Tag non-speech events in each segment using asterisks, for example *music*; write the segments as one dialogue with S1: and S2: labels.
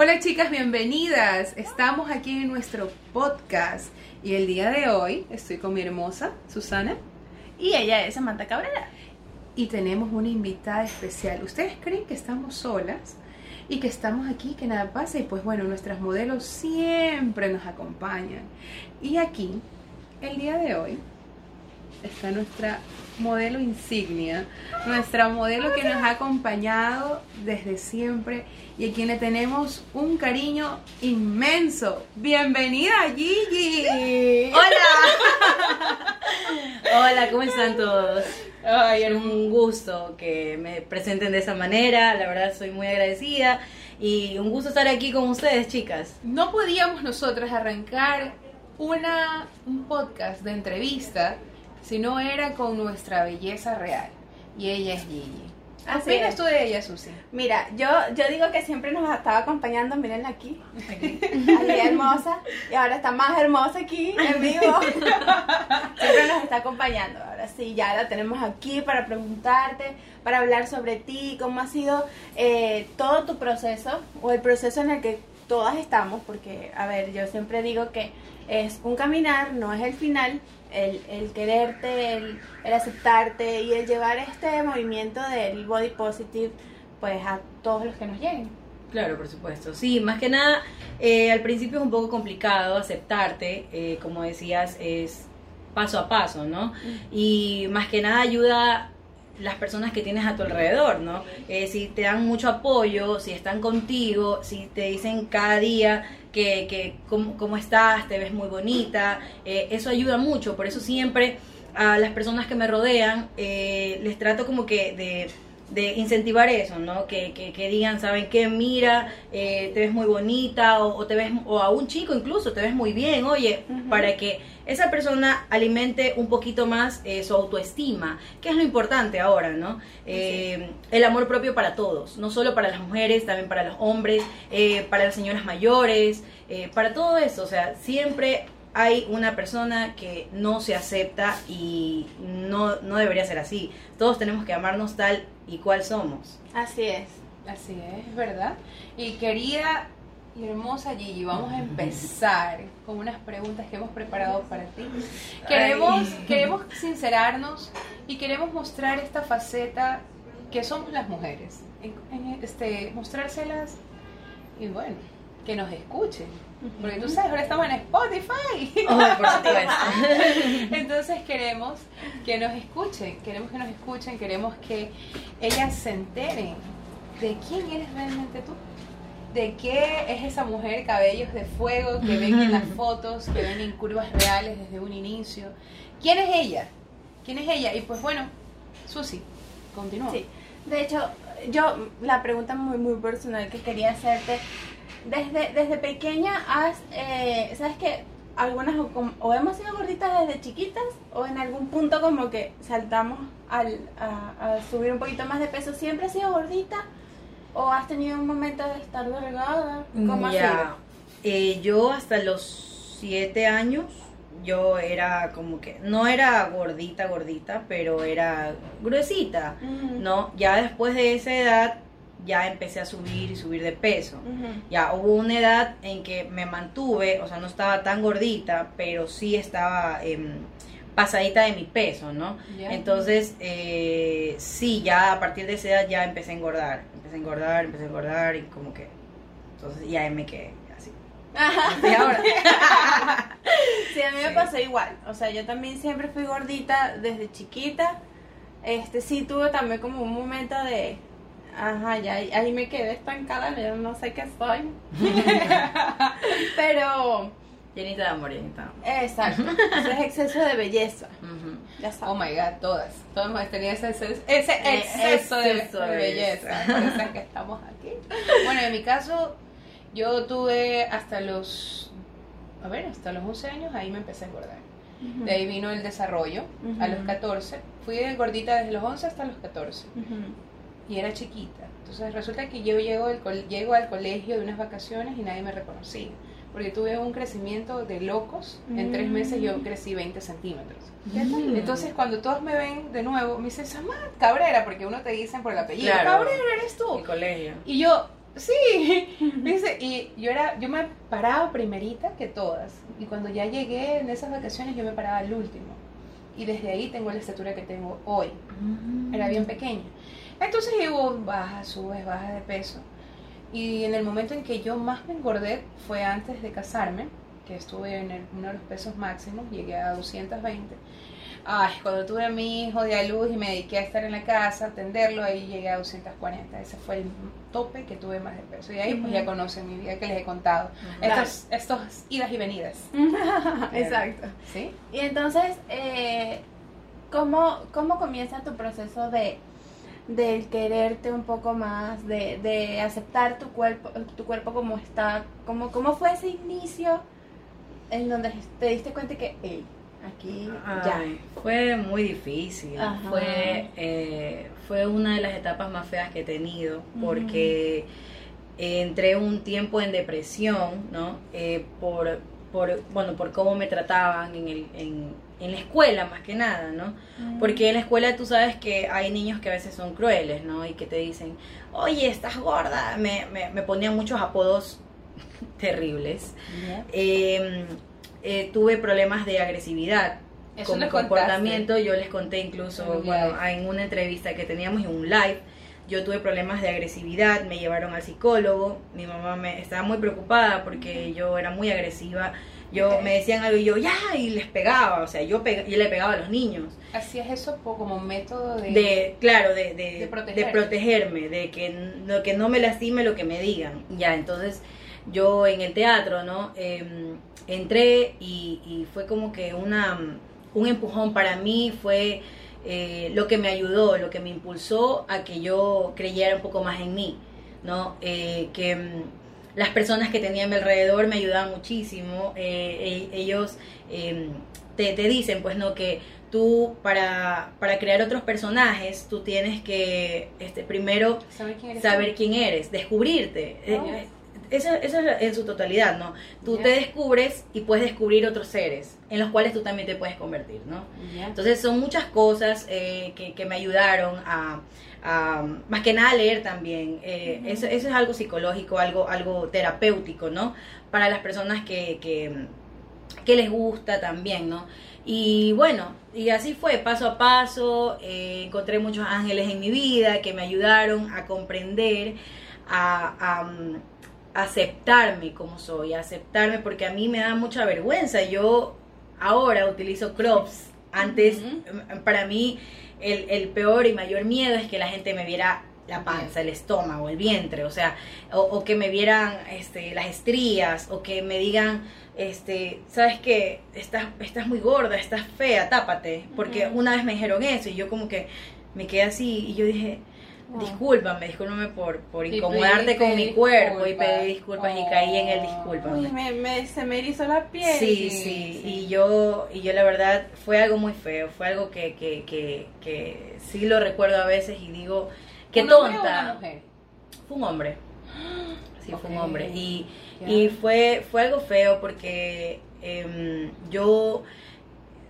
S1: Hola chicas, bienvenidas. Estamos aquí en nuestro podcast y el día de hoy estoy con mi hermosa Susana
S2: Y ella es Samantha Cabrera.
S1: y tenemos una invitada especial. ¿Ustedes creen que estamos solas y que estamos aquí, que nada pasa? Y pues bueno, nuestras modelos siempre nos acompañan. Y aquí, el día de hoy, está nuestra modelo insignia, nuestra modelo que nos ha acompañado desde siempre y a quien le tenemos un cariño inmenso. Bienvenida Gigi.
S3: Hola. *laughs* Hola, ¿cómo están todos?
S1: Ay,
S3: Es un gusto que me presenten de esa manera, la verdad soy muy agradecida y un gusto estar aquí con ustedes, chicas.
S1: No podíamos nosotras arrancar una, un podcast de entrevista si no era con nuestra belleza real. Y ella es Gigi. ¿Qué opinas tú de ella, Susi?
S2: Mira, yo, yo digo que siempre nos estaba acompañando, mírenla aquí, ahí hermosa, y ahora está más hermosa aquí en vivo. *laughs* Siempre nos está acompañando. Ahora sí, ya la tenemos aquí para preguntarte, para hablar sobre ti, cómo ha sido eh, todo tu proceso o el proceso en el que todas estamos, porque, a ver, yo siempre digo que es un caminar, no es el final. El, el quererte, el, el aceptarte y el llevar este movimiento del body positive pues a todos los que nos lleguen.
S3: Claro, por supuesto. Sí, más que nada, eh, al principio es un poco complicado aceptarte, eh, como decías, es paso a paso, ¿no? Y más que nada ayuda las personas que tienes a tu alrededor, ¿no? Eh, si te dan mucho apoyo, si están contigo, si te dicen cada día que, que cómo, cómo estás, te ves muy bonita, eh, eso ayuda mucho, por eso siempre a las personas que me rodean eh, les trato como que de de incentivar eso, ¿no? Que, que, que digan, ¿saben qué? Mira, eh, te ves muy bonita o, o te ves, o a un chico incluso, te ves muy bien, oye, para que esa persona alimente un poquito más eh, su autoestima, que es lo importante ahora, ¿no? Eh, el amor propio para todos, no solo para las mujeres, también para los hombres, eh, para las señoras mayores, eh, para todo eso, o sea, siempre hay una persona que no se acepta y no, no debería ser así. Todos tenemos que amarnos tal y cual somos.
S2: Así es.
S1: Así es, ¿verdad? Y querida y hermosa Gigi, vamos a empezar con unas preguntas que hemos preparado para ti. Queremos,
S3: Ay.
S1: queremos sincerarnos y queremos mostrar esta faceta que somos las mujeres. En- en este, mostrárselas y bueno, que nos escuchen. Porque tú sabes, ahora estamos en Spotify.
S3: Oh, por supuesto. *laughs*
S1: Entonces queremos que nos escuchen, queremos que nos escuchen, queremos que ellas se enteren de quién eres realmente tú, de qué es esa mujer cabellos de fuego que ven en las *laughs* fotos, que ven en curvas reales desde un inicio. ¿Quién es ella? ¿Quién es ella? Y pues bueno, Susi, continúa.
S2: Sí. De hecho, yo la pregunta muy muy personal que quería hacerte desde desde pequeña has eh, sabes que algunas o, hemos sido gorditas desde chiquitas o en algún punto como que saltamos al, a, a subir un poquito más de peso siempre has sido gordita o has tenido un momento de estar delgada cómo sido?
S3: Eh, yo hasta los siete años, yo era como que, no era gordita, gordita, pero era gruesita,
S2: Ujú.
S3: ¿no? Ya después de esa edad, ya empecé a subir y subir de peso. Ya hubo una edad en que me mantuve, o sea, no estaba tan gordita, pero sí estaba em, pasadita de mi peso, ¿no? Entonces, eh, sí, ya a partir de esa edad ya empecé a engordar, empecé a engordar, empecé a engordar y como que, entonces ya me quedé así. Y ahora, *laughs*
S2: Sí, a mí me pasó igual. O sea, yo también siempre fui gordita desde chiquita. Este, sí tuve también como un momento de, ajá, ya ahí, ahí me quedé estancada, yo no sé qué soy. *laughs* Pero,
S3: llenita de amor, llenita
S2: exacto, eso es exceso de belleza, ya
S1: Oh
S2: sabes.
S1: my god, todas. Todas hemos tenido ese, ese, ese exceso, de,
S3: exceso
S1: de
S3: de
S1: belleza.
S3: belleza.
S1: Por eso es *laughs* que estamos aquí. Bueno, en mi caso, yo tuve hasta los. A ver, hasta los 11 años, ahí me empecé a engordar. De ahí vino el desarrollo a los
S2: Ujú.
S1: 14. Fui de gordita desde los 11 hasta los 14. Y era chiquita. Entonces resulta que yo llego al, col- llego al colegio de unas vacaciones y nadie me reconocía. Porque tuve un crecimiento de locos. En tres
S2: Mm.
S1: meses yo crecí 20 centímetros.
S3: Mm.
S1: Entonces cuando todos me ven de nuevo, me dicen, Samad Cabrera, porque uno te dicen por el apellido,
S3: Claro.
S1: Cabrera eres tú.
S3: El colegio.
S1: Y yo, Sí, *laughs* dice, y yo era, yo me paraba primerita que todas. Y cuando ya llegué en esas vacaciones, yo me paraba al último. Y desde ahí tengo la estatura que tengo hoy. Era bien pequeña. Entonces llevo baja, subes, baja de peso. Y en el momento en que yo más me engordé fue antes de casarme, que estuve en uno de los pesos máximos, llegué a 220 Ay, cuando tuve a mi hijo de a luz y me dediqué a estar en la casa, atenderlo, ahí llegué a 240. Ese fue el tope que tuve más de peso. Y ahí pues ya conocen mi vida que les he contado. Estos, estos idas y venidas. *laughs*
S2: Exacto.
S1: ¿Sí?
S2: Y entonces, eh, ¿cómo, ¿cómo comienza tu proceso de de quererte un poco más, de, de aceptar tu cuerpo, tu cuerpo como está, como, ¿cómo fue ese inicio en donde te diste cuenta que, hey, aquí ya.
S3: Fue muy difícil. Fue, eh, fue una de las etapas más feas que he tenido porque entré un tiempo en depresión, ¿no? Eh, por, por, bueno, por cómo me trataban en, el, en, en la escuela más que nada, ¿no? Porque en la escuela tú sabes que hay niños que a veces son crueles, ¿no? Y que te dicen, oye, estás gorda. Me, me, me ponían muchos apodos *laughs* terribles. Eh, tuve problemas de agresividad con mi comportamiento. Yo les conté incluso, bueno, en una entrevista que teníamos en un live, yo tuve problemas de agresividad, me llevaron al psicólogo, mi mamá me estaba muy preocupada porque yo era muy agresiva. Yo me decían algo y yo ya y les pegaba, o sea, yo, yo le pegaba a los niños.
S1: ¿Hacías eso como método de,
S3: de claro, de, de, de, protegerme, de que, no, que no me lastime lo que me digan. Ya, entonces yo en el teatro, ¿no? Em, entré y, fue como que una, un empujón para mí, fue eh, lo que me ayudó, lo que me impulsó a que yo creyera un poco más en mí, ¿no? Eh, que mm, las personas que tenía a mi alrededor me ayudaban muchísimo, eh, ellos em, te, te, dicen, pues, ¿no? Que tú para, para crear otros personajes, tú tienes que este, primero saber quién eres, descubrirte. Oh eso, eso es en su totalidad, ¿no? Tú te descubres y puedes descubrir otros seres en los cuales tú también te puedes convertir, ¿no? Entonces son muchas cosas eh, que, que, me ayudaron a, más que nada leer también. Eh, eso, eso, es algo psicológico, algo, algo terapéutico, ¿no? Para las personas que, que, que les gusta también, ¿no? Y bueno, y así fue, paso a paso, eh, encontré muchos ángeles en mi vida que me ayudaron a comprender, a, a aceptarme como soy, aceptarme porque a mí me da mucha vergüenza. Yo ahora utilizo crops. Antes, mm, para mí, el, peor y mayor miedo es que la gente me viera la panza, el estómago, el vientre, o sea, o, que me vieran este, las estrías, o que me digan, este, sabes que estás, estás muy gorda, estás fea, tápate, porque una vez me dijeron eso y yo como que me quedé así y yo dije, Discúlpame, discúlpame por, por incomodarte con mi cuerpo y pedí disculpas y caí en el discúlpame.
S2: me, me, se me erizó la piel.
S3: Sí, sí, y yo, y yo la verdad fue algo muy feo, fue algo que, que, que, que sí lo recuerdo a veces y digo, qué tonta. Fue un hombre. Sí, fue un hombre. Y, y fue, fue algo feo porque em, yo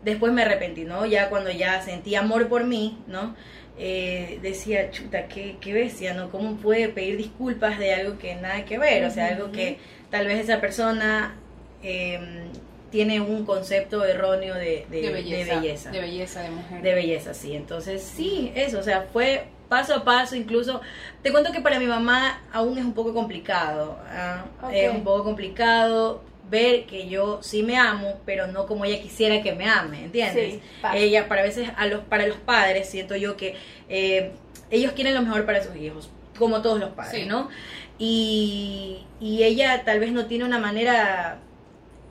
S3: después me arrepentí, ¿no? Ya cuando ya sentí amor por mí, ¿no? Eh, decía, chuta, qué, qué bestia, ¿no? ¿Cómo puede pedir disculpas de algo que nada que ver? O sea, algo que tal vez esa persona em, tiene un concepto erróneo de, de, belleza,
S1: de, belleza, de mujer.
S3: De belleza, sí. Entonces, sí, eso, o sea, fue paso a paso, incluso, te cuento que para mi mamá aún es un poco complicado, ¿ah? es un poco complicado ver que yo sí me amo, pero no como ella quisiera que me ame, ¿entiendes? ella, para veces, a los, para los padres, siento yo que eh, ellos quieren lo mejor para sus hijos, como todos los padres, ¿no? Y, y ella tal vez no tiene una manera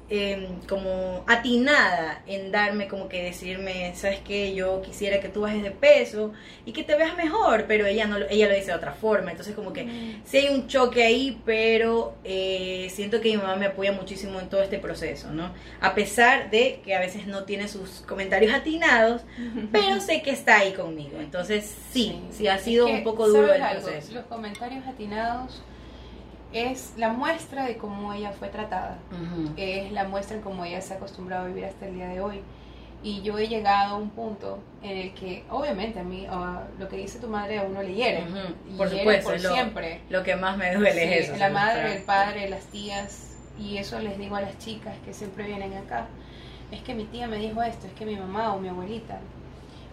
S3: Em, como atinada en darme como que decirme, sabes que yo quisiera que tú bajes de peso y que te veas mejor, pero ella no ella lo dice de otra forma, entonces como que mm. sí hay un choque ahí, pero eh, siento que mi mamá me apoya muchísimo en todo este proceso, ¿no? A pesar de que a veces no tiene sus comentarios atinados, *laughs* pero sé que está ahí conmigo, entonces sí, sí, ha sido un poco duro el proceso.
S1: Los comentarios atinados es la muestra de cómo ella fue tratada, es la muestra en cómo ella se ha acostumbrado a vivir hasta el día de hoy. Y yo he llegado a un punto en el que, obviamente, a mí lo que dice tu madre a uno le hiere.
S3: Por
S1: hiere
S3: supuesto,
S1: por
S3: lo,
S1: siempre.
S3: lo que más me duele
S1: Sí,
S3: es eso.
S1: La madre,
S3: para-
S1: el padre, las tías, y eso les digo a las chicas que siempre vienen acá. Es que mi tía me dijo esto, es que mi mamá o mi abuelita.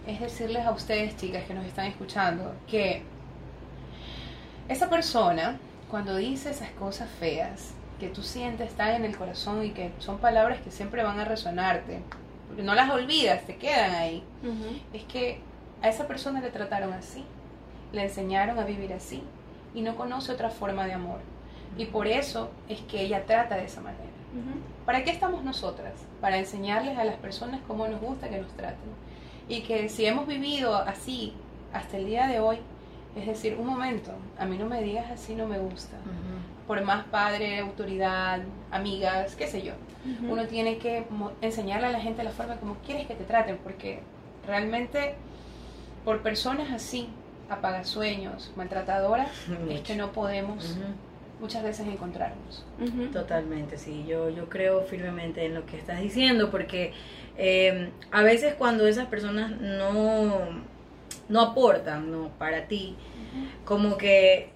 S1: Es decirles a ustedes, chicas que nos están escuchando, que esa persona, cuando dice esas cosas feas, que tú sientes, están en el corazón y que son palabras que siempre van a resonarte, porque no las olvidas, te quedan ahí es que a esa persona le trataron así, le enseñaron a vivir así y no conoce otra forma de amor. Y por eso es que ella trata de esa manera. ¿Para qué estamos nosotras? Para enseñarles a las personas cómo nos gusta que nos traten. Y que si hemos vivido así hasta el día de hoy, es decir, un momento, a mí no me digas así, no me gusta. Por más padre, autoridad, amigas, qué sé yo. Uno tiene que enseñarle a la gente la forma como quieres que te traten, porque realmente por personas así, apagasueños, maltratadoras, *laughs* es que no podemos muchas veces encontrarnos.
S3: Totalmente, sí, yo, yo creo firmemente en lo que estás diciendo, porque eh, a veces cuando esas personas no, no aportan ¿no? para ti, como que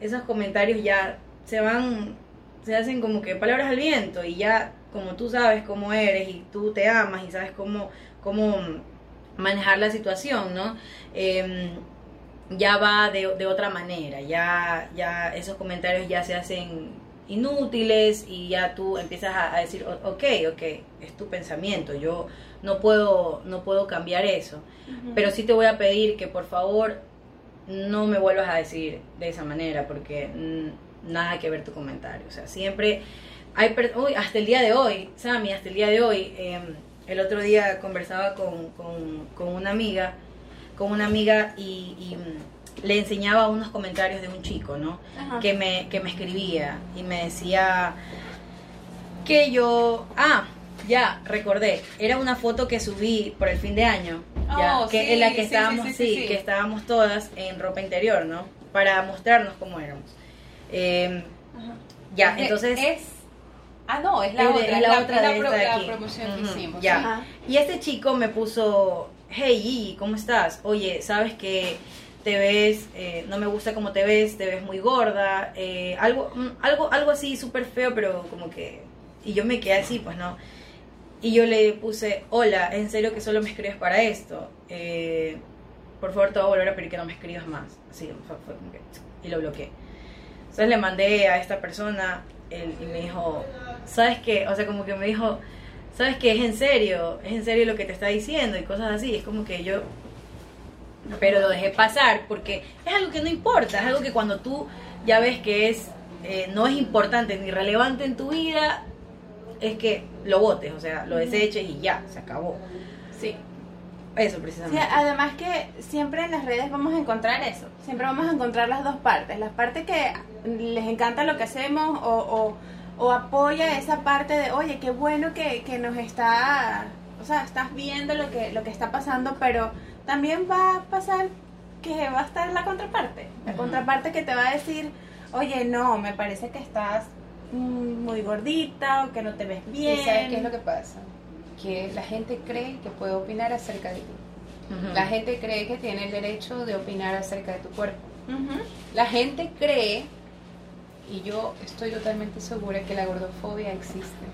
S3: esos comentarios ya se van, se hacen como que palabras al viento y ya como tú sabes cómo eres y tú te amas y sabes cómo, cómo manejar la situación, ¿no? Em, ya va de, de otra manera, ya, ya esos comentarios ya se hacen inútiles y ya tú empiezas a, a decir, "O- ok, ok, es tu pensamiento, yo no puedo, no puedo cambiar eso, pero sí te voy a pedir que por favor no me vuelvas a decir de esa manera porque nada que ver tu comentario, o sea, siempre hay, uy, hasta el día de hoy, Sammy, hasta el día de hoy, em, el otro día conversaba con, con, con una amiga, con una amiga y, y, mm, le enseñaba unos comentarios de un chico, ¿no?
S2: Ajá.
S3: que me, que me escribía y me decía que yo, ah, ya, recordé, era una foto que subí por el fin de año, ya,
S1: Oh,
S3: que
S1: sí,
S3: en la que
S1: sí,
S3: estábamos,
S1: sí,
S3: que estábamos todas en ropa interior, ¿no? Para mostrarnos cómo éramos. Eh,
S2: Ajá.
S3: ya,
S1: Es
S3: entonces...
S1: Es, ah, no, es la
S3: es
S1: otra,
S3: es la
S1: la,
S3: otra
S1: la
S3: de
S1: pro-
S3: esta de
S1: la promoción que hicimos.
S3: ya. Y este chico me puso, hey ¿cómo estás? Oye, sabes que te ves, eh, no me gusta cómo te ves, te ves muy gorda, eh, algo, mm, algo, algo así súper feo, pero como que, y yo me quedé así, pues no. Y yo le puse, hola, ¿en serio que solo me escribes para esto? Eh, por favor, te voy a volver a pedir que no me escribas más. Así, fue, y lo bloqueé. Entonces le mandé a esta persona él, y me dijo, ¿sabes qué? O sea, como que me dijo, ¿sabes qué? Es en serio, es en serio lo que te está diciendo y cosas así. Es como que yo, pero lo dejé pasar porque es algo que no importa, es algo que cuando tú ya ves que es, eh, no es importante ni relevante en tu vida, es que lo votes, o sea, lo deseches y ya, se acabó.
S2: Sí.
S3: Eso
S2: Sí,
S3: precisamente.
S2: además que siempre en las redes vamos a encontrar eso. Siempre vamos a encontrar las dos partes. Las partes que les encanta lo que hacemos o, o, o apoya esa parte de, oye, qué bueno que, que nos está, o sea, estás viendo lo que, lo que está pasando, pero también va a pasar que va a estar la contraparte. La contraparte que te va a decir, oye, no, me parece que estás muy gordita o que no te ves bien.
S1: ¿Y sabes qué es lo que pasa? Que la gente cree que puede opinar acerca de ti. La gente cree que tiene el derecho de opinar acerca de tu cuerpo. La gente cree, y yo estoy totalmente segura que la gordofobia existe.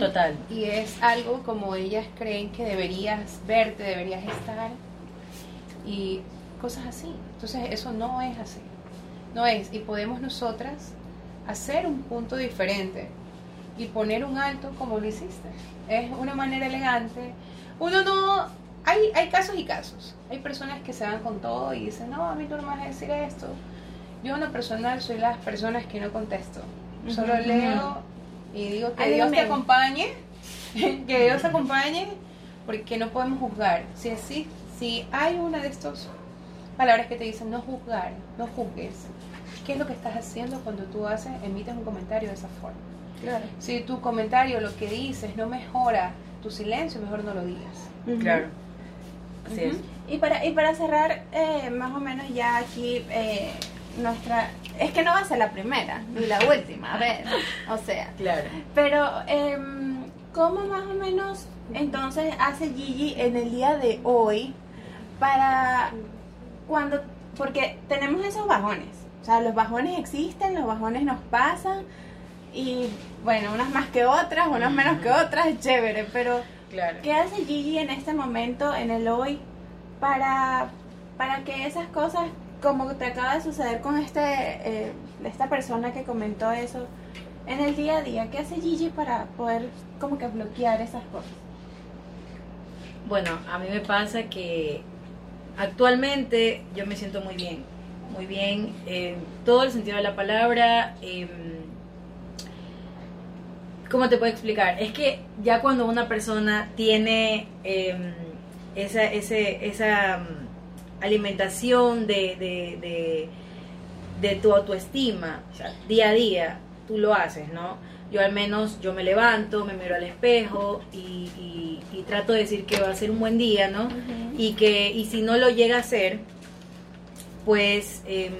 S3: Total.
S1: Y es algo como ellas creen que deberías verte, deberías estar, y cosas así. Entonces eso no es así. No es. Y podemos nosotras hacer un punto diferente y poner un alto como lo hiciste. Es una manera elegante. Uno no... Hay, hay casos y casos. Hay personas que se van con todo y dicen, no, a mí tú no me vas a decir esto. Yo en lo personal soy las personas que no contesto. Solo
S2: Ujú.
S1: leo y digo que
S2: Ay,
S1: Dios te acompañe, *laughs* que Dios te acompañe, porque no podemos juzgar. Si, así, si hay una de estas palabras que te dicen no juzgar, no juzgues, ¿qué es lo que estás haciendo cuando tú haces, emites un comentario de esa forma?
S2: Claro.
S1: Si tu comentario, lo que dices, no mejora tu silencio, mejor no lo digas.
S3: Claro. Así es.
S2: Y para, y para cerrar, eh, más o menos ya aquí, eh, nuestra... Es que no va a ser la primera, ni la última, a ver, *laughs* o sea.
S3: Claro.
S2: Pero, em, ¿Cómo más o menos entonces hace Gigi en el día de hoy para cuando, porque tenemos esos bajones, o sea, los bajones existen, los bajones nos pasan y bueno, unas más que otras, unas menos que otras, chévere, pero
S3: Claro.
S2: ¿qué hace Gigi en este momento, en el hoy, para, para que esas cosas, como te acaba de suceder con este, eh, esta persona que comentó eso, en el día a día, ¿qué hace Gigi para poder como que bloquear esas cosas?
S3: Bueno, a mí me pasa que actualmente yo me siento muy bien, muy bien, en todo el sentido de la palabra. em, ¿Cómo te puedo explicar? Es que ya cuando una persona tiene em, esa, ese, esa mm, alimentación de, de, de, de tu autoestima, o sea, día a día, tú lo haces, ¿no? Yo al menos, yo me levanto, me miro al espejo y, y- y trato de decir que va a ser un buen día, ¿no? Y que, y si no lo llega a ser, pues em,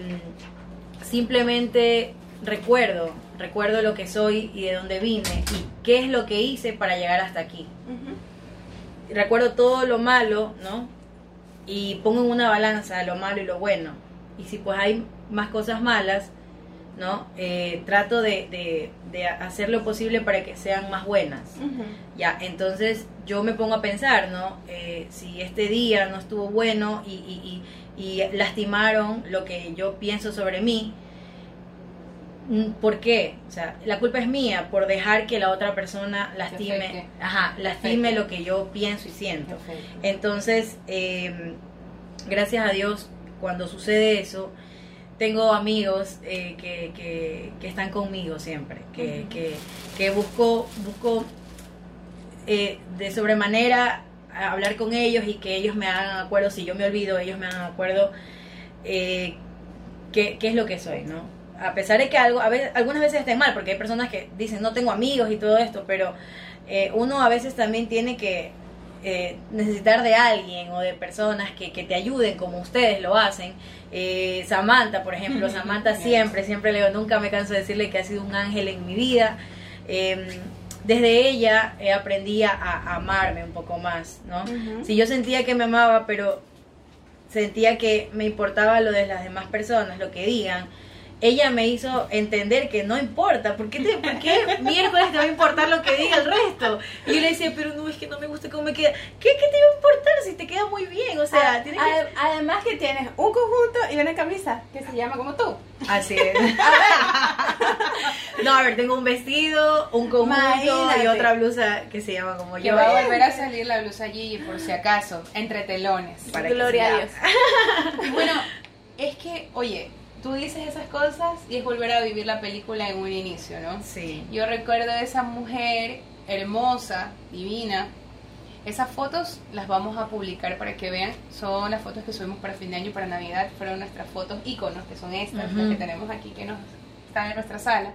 S3: simplemente recuerdo, recuerdo lo que soy y de dónde vine y qué es lo que hice para llegar hasta aquí. Recuerdo todo lo malo, ¿no? Y pongo en una balanza lo malo y lo bueno. Y si pues hay más cosas malas, ¿no? Eh, trato de, de- de hacer lo posible para que sean más buenas. Ya, entonces yo me pongo a pensar, ¿no? Eh, si este día no estuvo bueno y, y- y- y lastimaron lo que yo pienso sobre mí, mm, ¿por qué? O sea, la culpa es mía por dejar que la otra persona lastime, ajá, lastime lo que yo pienso y siento.
S1: Perfecto.
S3: Entonces, eh, gracias a Dios, cuando sucede eso, tengo amigos eh, que, que, que están conmigo siempre, que, que, que busco, busco eh, de sobremanera hablar con ellos y que ellos me hagan acuerdo, si yo me olvido, ellos me hagan acuerdo eh, qué, qué es lo que soy, ¿no? A pesar de que algo, a veces, algunas veces estén mal, porque hay personas que dicen no tengo amigos y todo esto, pero eh, uno a veces también tiene que eh, necesitar de alguien o de personas que, que te ayuden como ustedes lo hacen. Eh, Samantha, por ejemplo, *laughs* Samantha siempre, siempre le digo, nunca me canso de decirle que ha sido un ángel en mi vida. Eh, desde ella eh, aprendí a, a amarme un poco más, ¿no? Si yo sentía que me amaba, pero sentía que me importaba lo de las demás personas, lo que digan, ella me hizo entender que no importa, ¿por qué, te, por qué miércoles te va a importar lo que diga el resto? Y yo le decía, pero no, es que no me gusta cómo me queda. ¿Qué, qué te va a importar si te queda muy bien? O sea,
S2: A-
S3: tienes que...
S2: ade- Además que tienes un conjunto y una camisa que se llama como tú.
S3: Así es. No, a ver, tengo un vestido, un conjunto y otra blusa que se llama como
S1: Que
S3: yo.
S1: va a volver a salir la blusa Gigi por si acaso, entre telones.
S3: Para
S2: Gloria a. Dios.
S1: Y *laughs* bueno, es que, oye, tú dices esas cosas y es volver a vivir la película en un inicio, ¿no?
S3: Sí.
S1: Yo recuerdo a esa mujer hermosa, divina. Esas fotos las vamos a publicar para que vean. Son las fotos que subimos para fin de año para Navidad. Fueron nuestras fotos íconos, que son estas, las que tenemos aquí, que nos están en nuestra sala.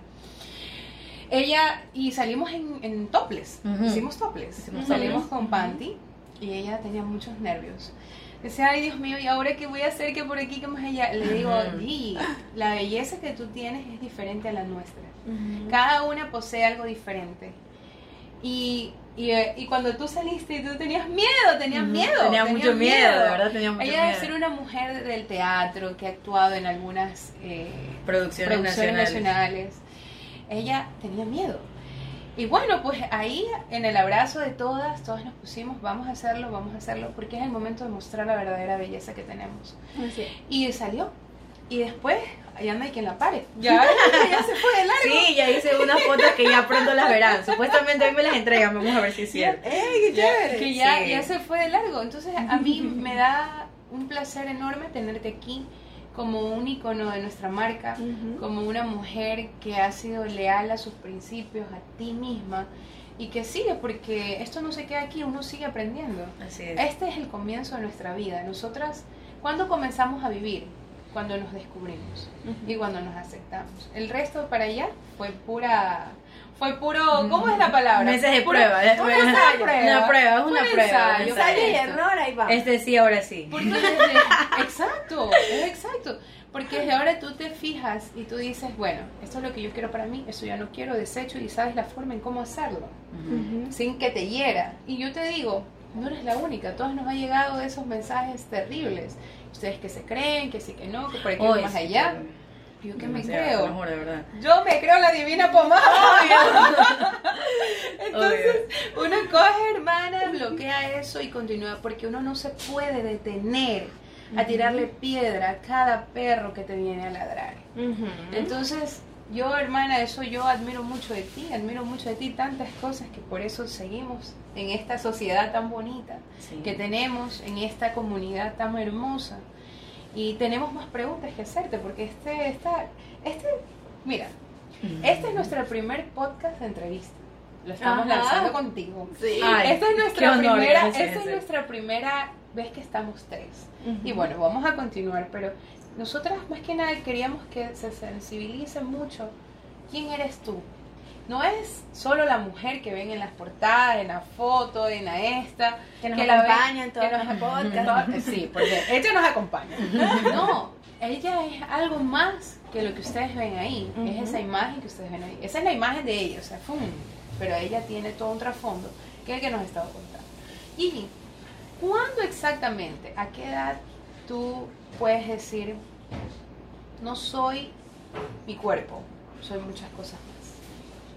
S1: Ella, y salimos en, en topless.
S3: Ujú.
S1: Hicimos.
S3: Hicimos
S1: salimos con panty y ella tenía muchos nervios. Decía, ay Dios mío, ¿y ahora qué voy a hacer? que por aquí? que más allá? Le digo. Di, la belleza que tú tienes es diferente a la nuestra. Cada una posee algo diferente. Y, y, eh, y cuando tú saliste y tú tenías miedo, tenías miedo.
S3: Tenía
S1: tenías
S3: mucho miedo, de verdad tenía mucho
S1: Ella debe
S3: miedo.
S1: ser una mujer del teatro que ha actuado en algunas eh,
S3: Producciones,
S1: producciones
S3: nacionales.
S1: nacionales. Ella tenía miedo. Y bueno, pues ahí en el abrazo de todas, todas nos pusimos, vamos a hacerlo, vamos a hacerlo, porque es el momento de mostrar la verdadera belleza que tenemos.
S2: Así.
S1: Y salió. Y después, allá no hay quien la pare. Ya, ya se fue de largo.
S3: Sí, ya hice unas fotos que ya pronto las verán. Supuestamente hoy me las entregan, vamos a ver si es cierto.
S2: ¡Ey, qué
S1: Ya-
S2: chévere!
S1: que ya,
S3: Sí.
S1: ya se fue de largo. Entonces a mí *laughs* me da un placer enorme tenerte aquí como un icono de nuestra marca, como una mujer que ha sido leal a sus principios, a ti misma y que sigue, porque esto no se queda aquí, uno sigue aprendiendo.
S3: Así es.
S1: Este es el comienzo de nuestra vida. Nosotras, ¿cuándo comenzamos a vivir? Cuando nos descubrimos y cuando nos aceptamos. El resto para allá fue pura fue puro, ¿cómo es la palabra?
S3: Meses de prueba. de-
S1: Una
S3: una
S1: prueba.
S3: una prueba, es una
S1: Un
S3: prueba.
S1: ensayo.
S2: Ensayo y error, ahí vamos.
S3: Este sí, ahora sí.
S1: Desde- exacto, es exacto. Porque desde ahora tú te fijas y tú dices, bueno, esto es lo que yo quiero para mí, esto ya no quiero, desecho y sabes la forma en cómo hacerlo, sin que te hiera. Y yo te digo, no eres la única, a todos nos ha llegado esos mensajes terribles. Ustedes que se creen, que sí, que no, que por aquí
S3: Hoy
S1: más allá. Yo que me creo.
S3: juro, de verdad.
S1: Yo me creo la divina pomada. *laughs* Entonces, uno coge, hermana, bloquea eso y continúa, porque uno no se puede detener a tirarle piedra a cada perro que te viene a ladrar.
S2: Ujú.
S1: Entonces, yo, hermana, eso yo admiro mucho de ti, admiro mucho de ti, tantas cosas que por eso seguimos en esta sociedad tan bonita
S3: Sí.
S1: que tenemos, en esta comunidad tan hermosa. Y tenemos más preguntas que hacerte, porque este, esta, este, mira,
S3: Ujú.
S1: este es nuestro primer podcast de entrevista. Lo estamos
S2: Ajá.
S1: lanzando contigo.
S2: Sí.
S3: Ay,
S1: esta es nuestra primera, esta es nuestra primera vez que estamos tres. Y bueno, vamos a continuar, pero nosotras más que nada queríamos que se sensibilicen mucho quién eres tú. No es solo la mujer que ven en las portadas, en la foto, en la esta,
S2: Que nos
S1: la ven-
S2: acompaña en
S1: que
S2: podcasts. *laughs*
S1: todo- Sí, porque ella nos acompaña. *laughs* No, ella es algo más que lo que ustedes ven ahí. Es esa imagen que ustedes ven ahí. Esa es la imagen de ella, o sea, ¡fum! pero ella tiene todo un trasfondo que es el que nos estaba contando. Gigi, ¿cuándo exactamente, a qué edad tú puedes decir, no soy mi cuerpo, soy muchas cosas?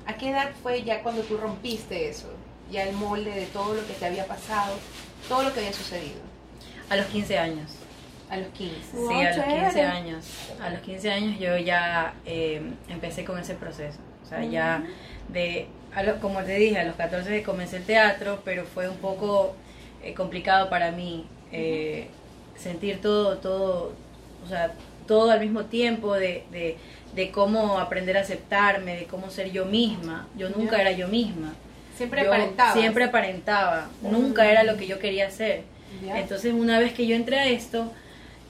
S1: ¿A qué edad fue ya cuando tú rompiste eso? Ya el molde de todo lo que te había pasado, todo lo que había sucedido.
S3: A los 15 años.
S1: A los 15.
S2: Wow,
S3: sí, a los
S2: chévere.
S3: 15 años. A los 15 años yo ya eh, empecé con ese proceso. O sea, ya de, a lo- como te dije, a los 14 comencé el teatro, pero fue un poco eh, complicado para mí eh, sentir todo, todo, o sea, todo al mismo tiempo de, de, de cómo aprender a aceptarme, de cómo ser yo misma. Yo nunca era yo misma.
S1: Siempre
S3: Yo
S1: aparentabas.
S3: Siempre aparentaba. Nunca era lo que yo quería ser. Entonces, una vez que yo entré a esto,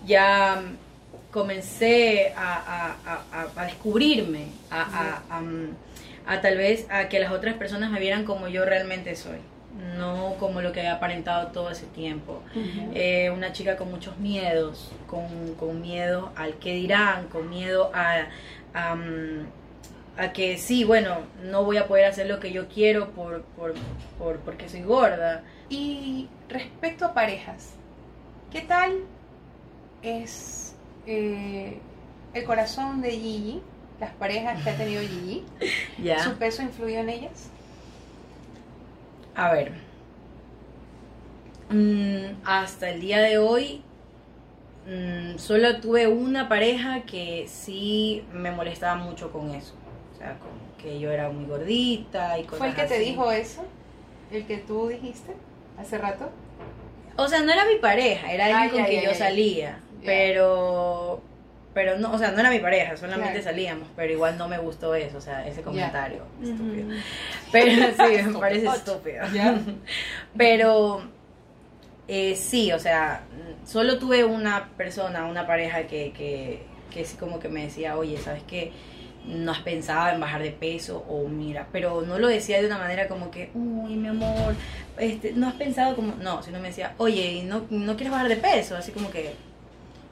S3: ya mm, comencé a, a- a- a- descubrirme, a, a- a, mm, a tal vez a que las otras personas me vieran como yo realmente soy, no como lo que había aparentado todo ese tiempo. Eh, una chica con muchos miedos, con, con miedo al que dirán, con miedo a, a, mm, a que sí, bueno, no voy a poder hacer lo que yo quiero por, por, por, porque soy gorda.
S1: Y respecto a parejas, ¿qué tal es eh, el corazón de Gigi? Las parejas que ha tenido Gigi, *laughs*
S3: Ya.
S1: ¿su peso influyó en ellas?
S3: A ver. Mm, hasta el día de hoy, mm, solo tuve una pareja que sí me molestaba mucho con eso. O sea, con que yo era muy gordita y cosas
S1: ¿Fue el que te dijo eso? ¿El que tú dijiste hace rato?
S3: O sea, no era mi pareja, era alguien
S1: Ah,
S3: con
S1: ya,
S3: quien yo salía. Pero. Pero no, o sea, no era mi pareja, solamente
S1: Claro.
S3: salíamos, pero igual no me gustó eso, o sea, ese comentario estúpido. Pero sí, *laughs* me parece estúpido. *laughs* Pero eh, sí, o sea, solo tuve una persona, una pareja que, que, que sí como que me decía, oye, ¿sabes qué? No has pensado en bajar de peso o mira, pero no lo decía de una manera como que, uy, mi amor, este, no has pensado como, no, sino me decía, oye, ¿no, no quieres bajar de peso? Así como que,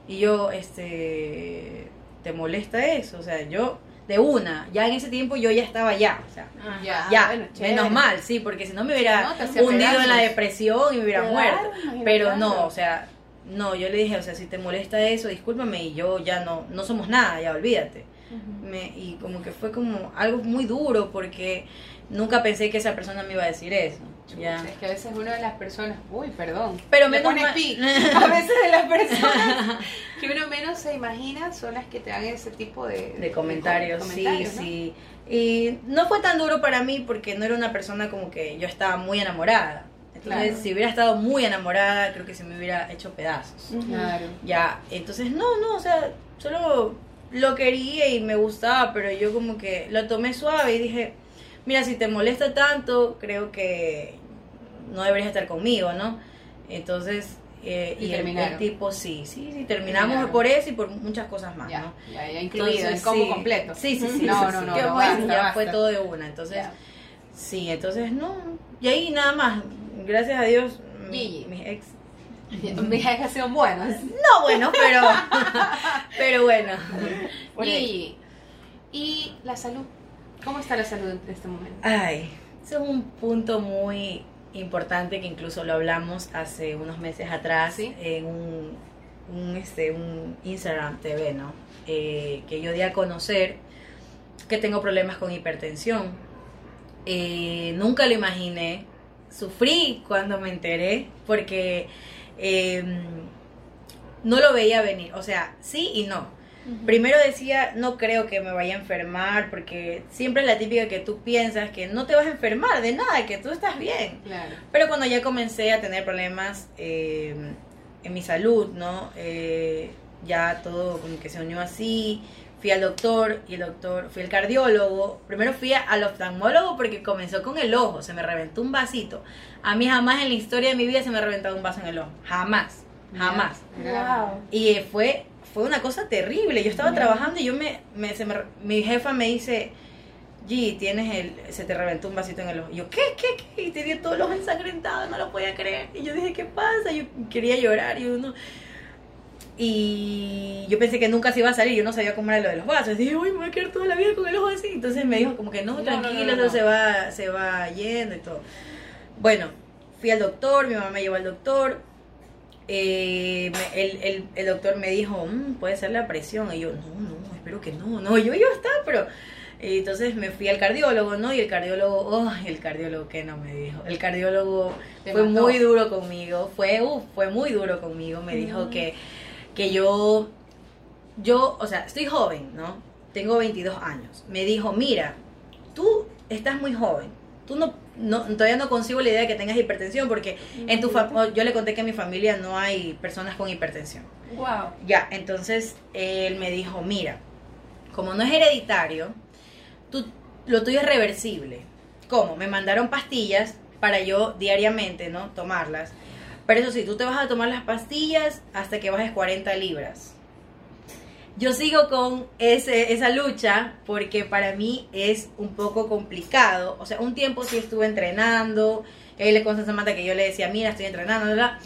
S3: y yo, este, ¿te molesta eso? O sea, yo, de una, ya en ese tiempo yo ya estaba ya, o sea,
S1: Ya.
S3: ya,
S2: Ah, bueno,
S3: menos mal, sí, porque si no me hubiera
S1: No,
S3: hundido en la depresión y me hubiera
S2: Claro,
S3: muerto. Pero no, o sea, no, yo le dije, o sea, si te molesta eso, discúlpame y yo ya no, no somos nada, ya olvídate. Me, y como que fue como algo muy duro porque nunca pensé que esa persona me iba a decir eso.
S1: Es que a veces una de las personas, uy, perdón,
S3: Pero
S1: me
S3: menos
S1: pone
S3: mal-
S1: pi. *laughs* A veces de las personas que uno menos se imagina son las que te dan ese tipo de,
S3: de comentarios,
S1: com-
S3: sí, sí. Y no fue tan duro para mí porque no era una persona como que yo estaba muy enamorada. Entonces,
S1: Claro.
S3: si hubiera estado muy enamorada, creo que se me hubiera hecho pedazos.
S1: Claro.
S3: Ya, entonces no, no, o sea, solo lo quería y me gustaba, pero yo como que lo tomé suave y dije, mira, si te molesta tanto, creo que no deberías estar conmigo, ¿no? Entonces, eh,
S1: Y
S3: y, el, el tipo sí, sí, sí, terminamos
S1: Terminaron.
S3: por eso y por muchas cosas más,
S1: Ya,
S3: ¿no?
S1: ya, ya incluido,
S3: Entonces,
S1: el combo
S3: sí.
S1: completo.
S3: Sí, sí, sí.
S1: No,
S3: sí,
S1: no, no,
S2: Qué
S1: no,
S2: bueno,
S1: basta,
S3: ya
S1: basta.
S3: fue todo de una, entonces
S1: Ya.
S3: sí, entonces no, y ahí nada más, gracias a Dios, mi-
S1: Gigi.
S3: mis ex, *laughs*
S1: Mis ex han sido buenos.
S3: no bueno, pero, *laughs* pero bueno.
S1: Y, y la salud. ¿Cómo está la salud en este momento?
S3: Ay, ese es un punto muy importante que incluso lo hablamos hace unos meses atrás
S1: Sí.
S3: en un, un, este, un Instagram TV, ¿no? Eh, que yo di a conocer que tengo problemas con hipertensión. Eh, nunca lo imaginé. Sufrí cuando me enteré porque eh, no lo veía venir. O sea, sí y no. Primero decía, no creo que me vaya a enfermar, porque siempre es la típica que tú piensas que no te vas a enfermar de nada, que tú estás bien.
S1: Claro.
S3: Pero cuando ya comencé a tener problemas eh, en mi salud, ¿no? Eh, ya todo como que se unió así. Fui al doctor y el doctor, fui al cardiólogo. Primero fui al oftalmólogo porque comenzó con el ojo, se me reventó un vasito. A mí jamás en la historia de mi vida se me ha reventado un vaso en el ojo. Jamás, jamás.
S2: Wow.
S3: Y fue, fue una cosa terrible. Yo estaba trabajando y yo me, me, se me- mi jefa me dice, G, tienes el, se te reventó un vasito en el ojo. Y yo, ¿qué, qué, qué? Y tenía todo el ojo ensangrentado, no lo podía creer. Y yo dije, ¿qué pasa? Yo quería llorar y uno... Y yo pensé que nunca se iba a salir, yo no sabía cómo era lo de los vasos. Dije, uy, me voy a quedar toda la vida con el ojo así. Entonces me dijo como que no,
S1: No, no,
S3: tranquila,
S1: no, no.
S3: se va, se va yendo y todo. Bueno, fui al doctor, mi mamá me llevó al doctor. Eh, el, el, el doctor me dijo, "Mm, puede ser la presión. Y yo, no, no, espero que no. No, yo iba a estar, pero... eh, Entonces me fui al cardiólogo, ¿no? Y el cardiólogo, oh, el cardiólogo que no me dijo. El cardiólogo fue
S1: mató.
S3: muy duro conmigo, fue, uf, fue muy duro conmigo. Me dijo que, que yo, yo, o sea, estoy joven, ¿no? Tengo 22 años. Me dijo, mira, tú estás muy joven. Tú no, no todavía no consigo la idea de que tengas hipertensión porque en tu yo le conté que en mi familia no hay personas con hipertensión.
S2: Wow.
S3: Ya, entonces él me dijo, mira, como no es hereditario, tú, lo tuyo es reversible. ¿Cómo? Me mandaron pastillas para yo diariamente, ¿no? Tomarlas. Pero eso sí, tú te vas a tomar las pastillas hasta que bajes 40 libras. Yo sigo con ese, esa lucha porque para mí es un poco complicado. O sea, un tiempo sí estuve entrenando. Y ahí le consta a Samantha que yo le decía, mira, estoy entrenando, bla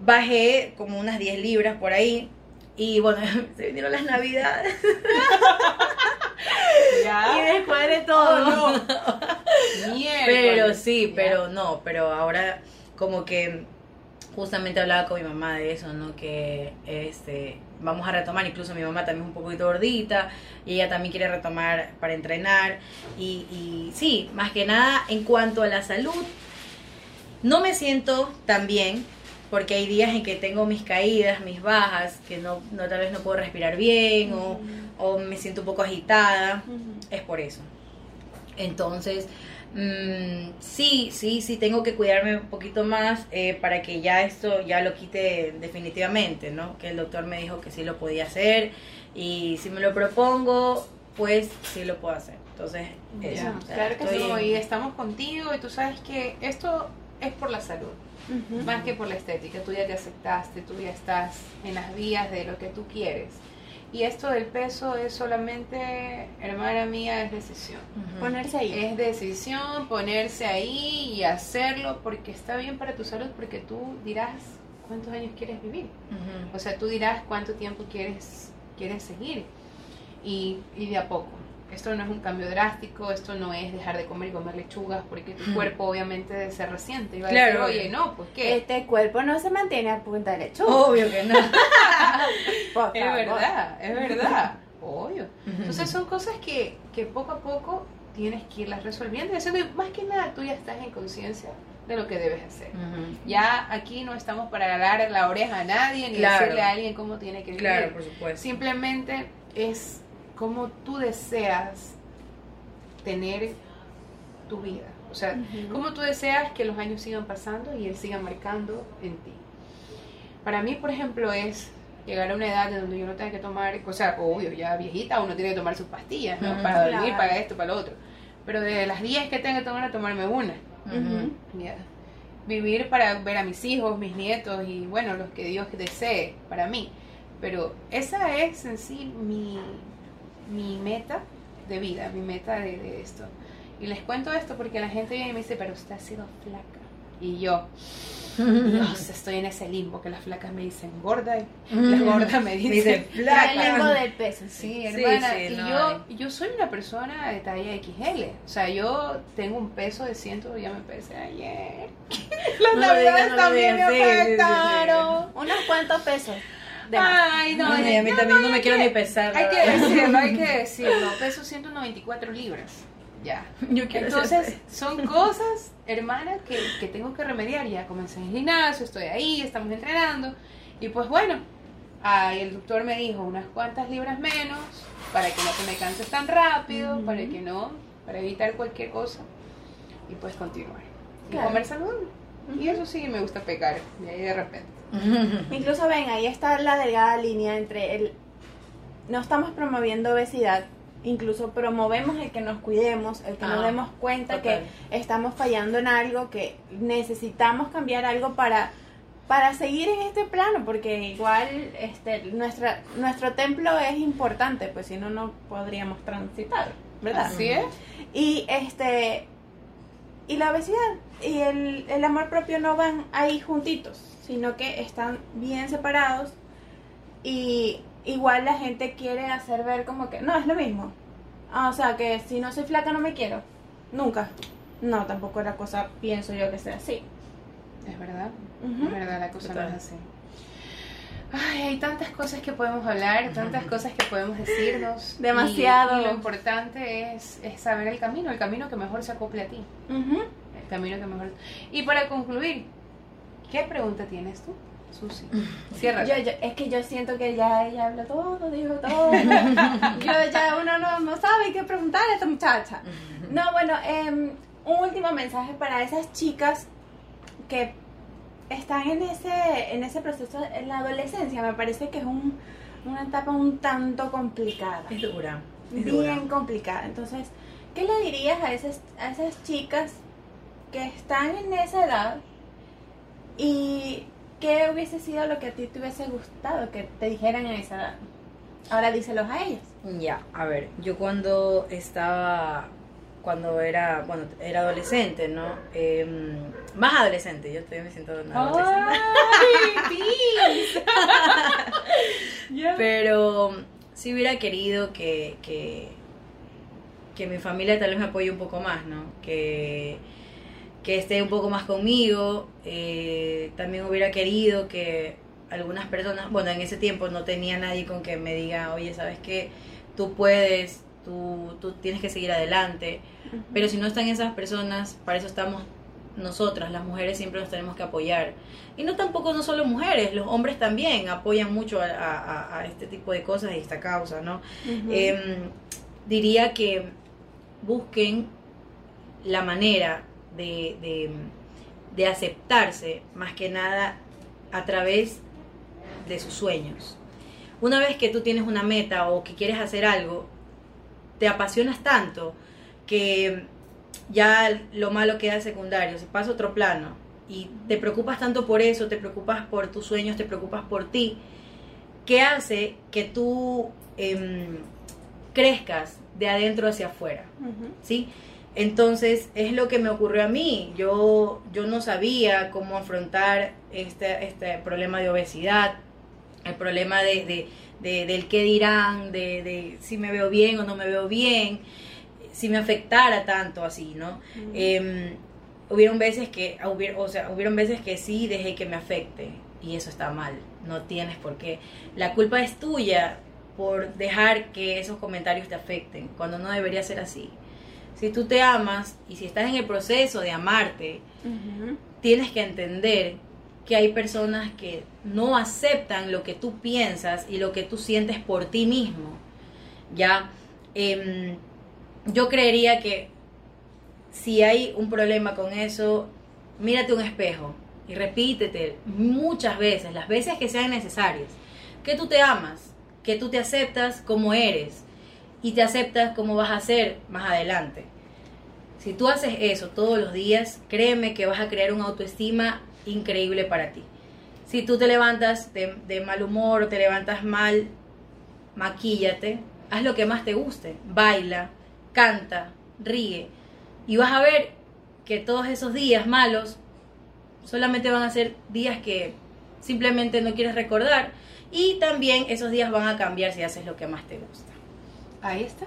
S3: bajé como unas 10 libras por ahí. Y bueno, *laughs* se vinieron las navidades *laughs* y descuadré todo. *laughs*
S1: Miércoles.
S3: Pero sí,
S1: Ya.
S3: pero no, pero ahora como que justamente hablaba con mi mamá de eso, ¿no? Que este vamos a retomar, incluso mi mamá también es un poquito gordita y ella también quiere retomar para entrenar. Y, y sí, más que nada en cuanto a la salud, no me siento tan bien porque hay días en que tengo mis caídas, mis bajas, que no, no tal vez no puedo respirar bien o, o me siento un poco agitada, es por eso. Entonces, mm, sí, sí, sí, tengo que cuidarme un poquito más eh, para que ya esto ya lo quite definitivamente, ¿no? Que el doctor me dijo que sí lo podía hacer y si me lo propongo, pues sí lo puedo hacer. Entonces,
S1: Ya,
S3: eso. o sea,
S1: claro que
S3: estoy
S1: sí,
S3: en-
S1: y estamos contigo y tú sabes que esto es por la salud, más que por la estética. Tú ya te aceptaste, tú ya estás en las vías de lo que tú quieres. Y esto del peso es solamente, hermana mía, es decisión.
S2: Ponerse ahí.
S1: Es decisión ponerse ahí y hacerlo porque está bien para tu salud, porque tú dirás cuántos años quieres vivir. O sea, tú dirás cuánto tiempo quieres, quieres seguir. Y, y de a poco. Esto no es un cambio drástico, esto no es dejar de comer y comer lechugas, porque tu cuerpo obviamente se resiente y va
S3: Claro.
S1: a decir, oye, no, pues qué.
S2: Este cuerpo no se mantiene a punta de lechuga.
S3: Obvio que no. *laughs*
S1: Es verdad, es verdad. Obvio. Entonces son cosas que, que poco a poco tienes que irlas resolviendo y haciendo. Y más que nada, tú ya estás en conciencia de lo que debes hacer.
S3: Ujú.
S1: Ya aquí no estamos para agarrar la oreja a nadie ni
S3: Claro.
S1: decirle a alguien cómo tiene que vivir.
S3: Claro, por supuesto.
S1: Simplemente es como tú deseas tener tu vida. O sea,
S2: Ujú.
S1: como tú deseas que los años sigan pasando y él siga marcando en ti. Para mí, por ejemplo, es llegar a una edad en donde yo no tenga que tomar, o sea, obvio, ya viejita uno tiene que tomar sus pastillas, ¿no?
S3: Ujú.
S1: Para dormir,
S2: Claro.
S1: para esto, para lo otro. Pero de las 10 que tenga que tomar, a tomarme una.
S3: Ujú.
S1: Ya. vivir para ver a mis hijos, mis nietos y bueno, los que Dios desee para mí. Pero esa es en sí mi, mi meta de vida, mi meta de, de esto. Y les cuento esto porque la gente viene y me dice, pero usted ha sido flaca. Y yo, Dios, *laughs* estoy en ese limbo que las flacas me dicen gorda y *laughs* las gordas me dicen *laughs*
S2: El
S1: flaca.
S2: limbo del peso.
S1: Sí,
S3: Sí,
S1: hermana,
S3: sí,
S1: y
S3: no
S1: yo, yo soy una persona de talla XL. O sea, yo tengo un peso de ciento, ya me pesé ayer. Las
S3: No lo
S1: navidades
S3: no
S1: también me
S3: sí, sí, sí, sí.
S1: afectaron.
S2: Unos cuantos pesos. De más.
S1: Ay, no,
S3: Ay, a mí
S1: no,
S3: también no
S1: hay
S3: me quiero
S1: que-
S3: ni pesar.
S1: Hay que decirlo, hay que *laughs* decirlo. Peso 194 libras. Ya.
S3: Yo quiero
S1: Entonces, son cosas, hermana, que, que tengo que remediar. Ya comencé en el gimnasio, estoy ahí, estamos entrenando. Y pues bueno, ay, el doctor me dijo unas cuantas libras menos para que no te me canses tan rápido, para que no, para evitar cualquier cosa. Y pues continuar. Y
S2: Claro.
S1: comer saludable. Y eso sí me gusta pecar, de ahí de repente. *laughs*
S2: Incluso ven, ahí está la delgada línea entre el... No estamos promoviendo obesidad, incluso promovemos el que nos cuidemos, el que nos
S3: Ah,
S2: demos cuenta
S3: total.
S2: que estamos fallando en algo, que necesitamos cambiar algo para para seguir en este plano, porque igual este nuestra nuestro templo es importante, pues si no no podríamos transitar, ¿verdad?
S1: Así es.
S2: Y este y la obesidad y el, el amor propio no van ahí juntitos, sino que están bien separados y igual la gente quiere hacer ver como que no es lo mismo. Ah, o sea, que si no soy flaca no me quiero. Nunca. No, tampoco la cosa pienso yo que sea así.
S1: Es verdad. Es verdad, la cosa
S3: Total.
S1: no es así. Ay, hay tantas cosas que podemos hablar, tantas cosas que podemos decirnos. Y-
S2: Demasiado.
S1: Y, lo importante es, es saber el camino, el camino que mejor se acople a ti.
S2: Ujú.
S1: El camino que mejor. Y para concluir, ¿qué pregunta tienes tú, Susi? Cierra.
S2: Yo, yo- es que yo siento que ya ella habla todo, dijo todo. *laughs* yo ya uno no, no sabe qué preguntar a esta muchacha. No, bueno, em, un último mensaje para esas chicas que están en ese, en ese proceso en la adolescencia. Me parece que es un, una etapa un tanto complicada.
S3: Es dura. Es dura.
S2: Bien complicada. Entonces, ¿qué le dirías a esas, a esas chicas que están en esa edad y qué hubiese sido lo que a ti te hubiese gustado que te dijeran en esa edad? Ahora díselos a ellas.
S3: Ya, a ver, yo cuando estaba, cuando era, bueno, era adolescente, ¿no? Em, más adolescente, yo estoy me siento una adolescente.
S1: ¡Ay, *laughs* Ya.
S3: Pero sí hubiera querido que, que, que mi familia tal vez me apoye un poco más, ¿no? Que, que esté un poco más conmigo. Eh, también hubiera querido que algunas personas, bueno, en ese tiempo no tenía nadie con que me diga, oye, ¿sabes qué? Tú puedes, tú, tú tienes que seguir adelante. Pero si no están esas personas, para eso estamos nosotras, las mujeres siempre nos tenemos que apoyar. Y no tampoco no solo mujeres, los hombres también apoyan mucho a, a- a este tipo de cosas y esta causa, ¿no?
S2: Ujú.
S3: Em, diría que busquen la manera de, de, de aceptarse más que nada a través de sus sueños. Una vez que tú tienes una meta o que quieres hacer algo, te apasionas tanto que ya lo malo queda secundario, se pasa a otro plano y te preocupas tanto por eso, te preocupas por tus sueños, te preocupas por ti, que hace que tú em, crezcas de adentro hacia afuera. ¿sí? Entonces es lo que me ocurrió a mí. Yo, yo no sabía cómo afrontar este, este problema de obesidad, el problema de, de- de- del qué dirán, de, de si me veo bien o no me veo bien, si me afectara tanto así, ¿no? Em, hubieron veces que, hubier- o sea, hubieron veces que sí dejé que me afecte y eso está mal, no tienes por qué. La culpa es tuya por dejar que esos comentarios te afecten, cuando no debería ser así. Si tú te amas y si estás en el proceso de amarte, tienes que entender que hay personas que no aceptan lo que tú piensas y lo que tú sientes por ti mismo. Ya, Em, yo creería que si hay un problema con eso, mírate un espejo y repítete muchas veces, las veces que sean necesarias, que tú te amas, que tú te aceptas como eres y te aceptas como vas a ser más adelante. Si tú haces eso todos los días, créeme que vas a crear una autoestima increíble para ti. Si tú te levantas de, mal humor te levantas mal, maquíllate, haz lo que más te guste, baila, canta, ríe y vas a ver que todos esos días malos solamente van a ser días que simplemente no quieres recordar y también esos días van a cambiar si haces lo que más te gusta.
S1: Ahí está.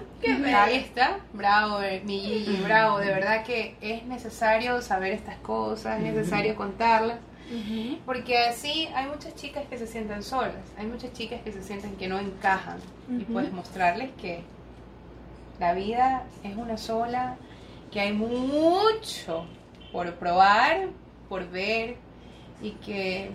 S1: Ahí está. Bravo, eh, mi Gigi, bravo. De verdad que es necesario saber estas cosas, es necesario contarlas. Porque así hay muchas chicas que se sienten solas, hay muchas chicas que se sienten que no encajan y puedes mostrarles que la vida es una sola, que hay mucho por probar, por ver y que,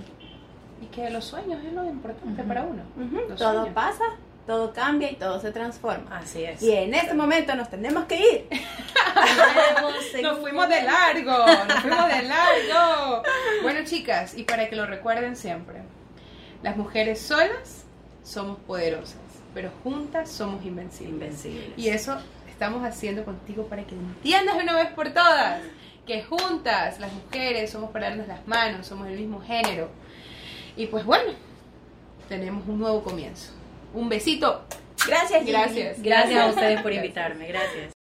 S1: y que los sueños es lo importante para uno. Los
S2: Todo
S1: sueños.
S2: pasa, todo cambia y todo se transforma.
S3: Así es.
S2: Y en este momento nos tenemos que ir. *laughs*
S1: Nos fuimos de largo, nos fuimos de *laughs* largo. Bueno, chicas, y para que lo recuerden siempre, las mujeres solas somos poderosas, pero juntas somos invencibles.
S3: Invencibles.
S1: Y eso estamos haciendo contigo para que entiendas de una vez por todas que juntas las mujeres somos para darnos las manos, somos el mismo género. Y pues bueno, tenemos un nuevo comienzo. Un besito.
S2: Gracias, Gigi.
S1: Gracias.
S3: Gracias a ustedes por invitarme. Gracias.